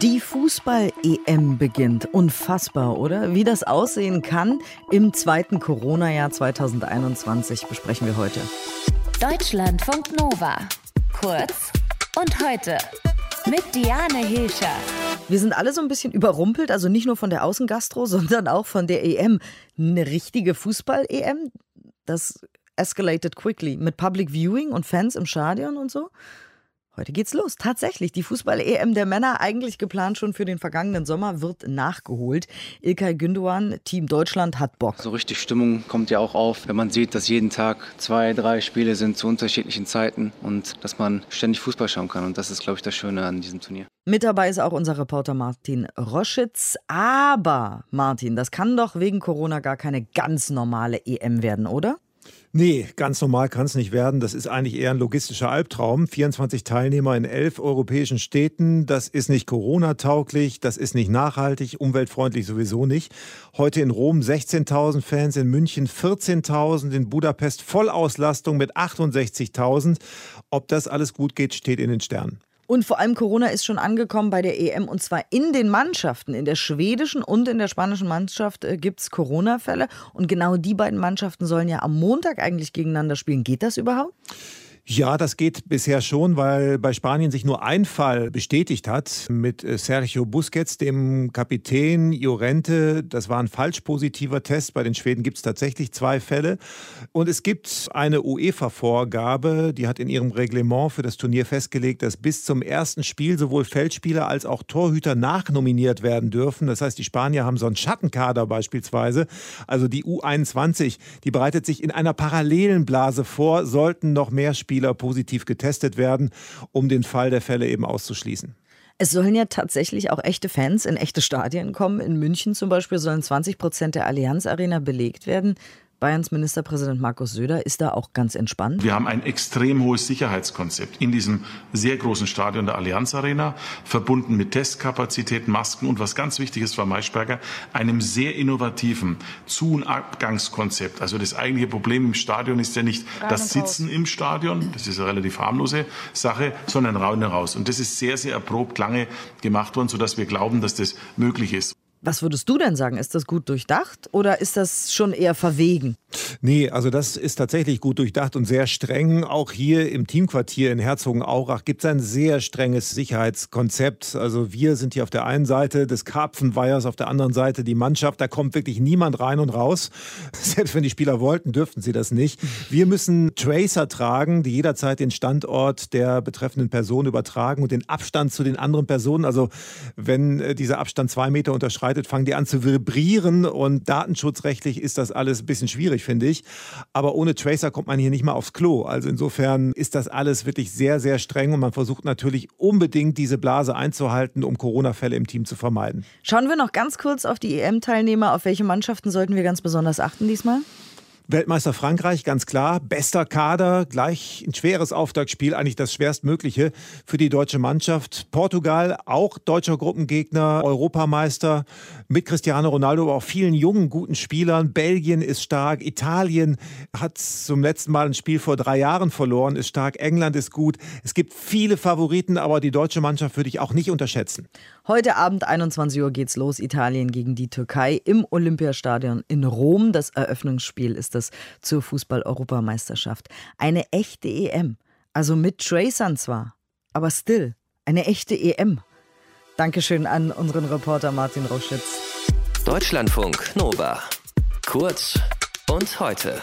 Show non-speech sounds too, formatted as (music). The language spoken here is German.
Die Fußball-EM beginnt. Unfassbar, oder? Wie das aussehen kann im zweiten Corona-Jahr 2021 besprechen wir heute. Deutschlandfunk Nova. Kurz und heute. Mit Diane Hilscher. Wir sind alle so ein bisschen überrumpelt, also nicht nur von der Außengastro, (laughs) sondern auch von der EM. Eine richtige Fußball-EM, das escalated quickly mit Public Viewing und Fans im Stadion und so. Heute geht's los. Tatsächlich, die Fußball-EM der Männer, eigentlich geplant schon für den vergangenen Sommer, wird nachgeholt. Ilkay Gündoğan, Team Deutschland, hat Bock. So richtig Stimmung kommt ja auch auf, wenn man sieht, dass jeden Tag zwei, drei Spiele sind zu unterschiedlichen Zeiten und dass man ständig Fußball schauen kann. Und das ist, glaube ich, das Schöne an diesem Turnier. Mit dabei ist auch unser Reporter Martin Roschitz. Aber, Martin, das kann doch wegen Corona gar keine ganz normale EM werden, oder? Nee, ganz normal kann es nicht werden. Das ist eigentlich eher ein logistischer Albtraum. 24 Teilnehmer in elf europäischen Städten. Das ist nicht Corona-tauglich, das ist nicht nachhaltig, umweltfreundlich sowieso nicht. Heute in Rom 16.000 Fans, in München 14.000, in Budapest Vollauslastung mit 68.000. Ob das alles gut geht, steht in den Sternen. Und vor allem Corona ist schon angekommen bei der EM und zwar in den Mannschaften. In der schwedischen und in der spanischen Mannschaft äh, gibt es Corona-Fälle. Und genau die beiden Mannschaften sollen ja am Montag eigentlich gegeneinander spielen. Geht das überhaupt? Ja, das geht bisher schon, weil bei Spanien sich nur ein Fall bestätigt hat mit äh, Sergio Busquets, dem Kapitän Llorente. Das war ein falsch positiver Test. Bei den Schweden gibt es tatsächlich zwei Fälle. Und es gibt eine UEFA-Vorgabe, die hat in ihrem Reglement für das Turnier festgelegt, dass bis zum ersten Spiel sowohl Feldspieler als auch Torhüter nachnominiert werden dürfen. Das heißt, die Spanier haben so einen Schattenkader beispielsweise. Also die U21, die bereitet sich in einer parallelen Blase vor, sollten noch mehr Spieler Spieler positiv getestet werden, um den Fall der Fälle eben auszuschließen. Es sollen ja tatsächlich auch echte Fans in echte Stadien kommen. In München zum Beispiel sollen 20 Prozent der Allianz Arena belegt werden. Bayerns Ministerpräsident Markus Söder ist da auch ganz entspannt. Wir haben ein extrem hohes Sicherheitskonzept in diesem sehr großen Stadion der Allianz Arena, verbunden mit Testkapazitäten, Masken und was ganz wichtig ist, Frau Maischberger, einem sehr innovativen Zu- und Abgangskonzept. Also das eigentliche Problem im Stadion ist ja nicht das Sitzen im Stadion, das ist eine relativ harmlose Sache, sondern rein raus. Und das ist sehr, sehr erprobt lange gemacht worden, sodass wir glauben, dass das möglich ist. Was würdest du denn sagen? Ist das gut durchdacht oder ist das schon eher verwegen? Nee, also das ist tatsächlich gut durchdacht und sehr streng. Auch hier im Teamquartier in Herzogenaurach gibt es ein sehr strenges Sicherheitskonzept. Also wir sind hier auf der einen Seite des Karpfenweihers, auf der anderen Seite die Mannschaft. Da kommt wirklich niemand rein und raus. (laughs) Selbst wenn die Spieler wollten, dürften sie das nicht. Wir müssen Tracer tragen, die jederzeit den Standort der betreffenden Person übertragen und den Abstand zu den anderen Personen. Also wenn äh, dieser Abstand zwei Meter unterschreitet, verbreitet, fangen die an zu vibrieren und datenschutzrechtlich ist das alles ein bisschen schwierig, finde ich. Aber ohne Tracer kommt man hier nicht mal aufs Klo. Also insofern ist das alles wirklich sehr, sehr streng und man versucht natürlich unbedingt diese Blase einzuhalten, um Corona-Fälle im Team zu vermeiden. Schauen wir noch ganz kurz auf die EM-Teilnehmer. Auf welche Mannschaften sollten wir ganz besonders achten diesmal? Weltmeister Frankreich, ganz klar. Bester Kader, gleich ein schweres Auftaktspiel, eigentlich das schwerstmögliche für die deutsche Mannschaft. Portugal, auch deutscher Gruppengegner, Europameister mit Cristiano Ronaldo, aber auch vielen jungen, guten Spielern. Belgien ist stark, Italien hat zum letzten Mal ein Spiel vor drei Jahren verloren, ist stark, England ist gut. Es gibt viele Favoriten, aber die deutsche Mannschaft würde ich auch nicht unterschätzen. Heute Abend 21 Uhr geht's los, Italien gegen die Türkei im Olympiastadion in Rom. Das Eröffnungsspiel ist das es zur Fußball-Europameisterschaft. Eine echte EM. Also mit Tracern zwar, aber still. Eine echte EM. Dankeschön an unseren Reporter Martin Roschitz. Deutschlandfunk Nova. Kurz und heute.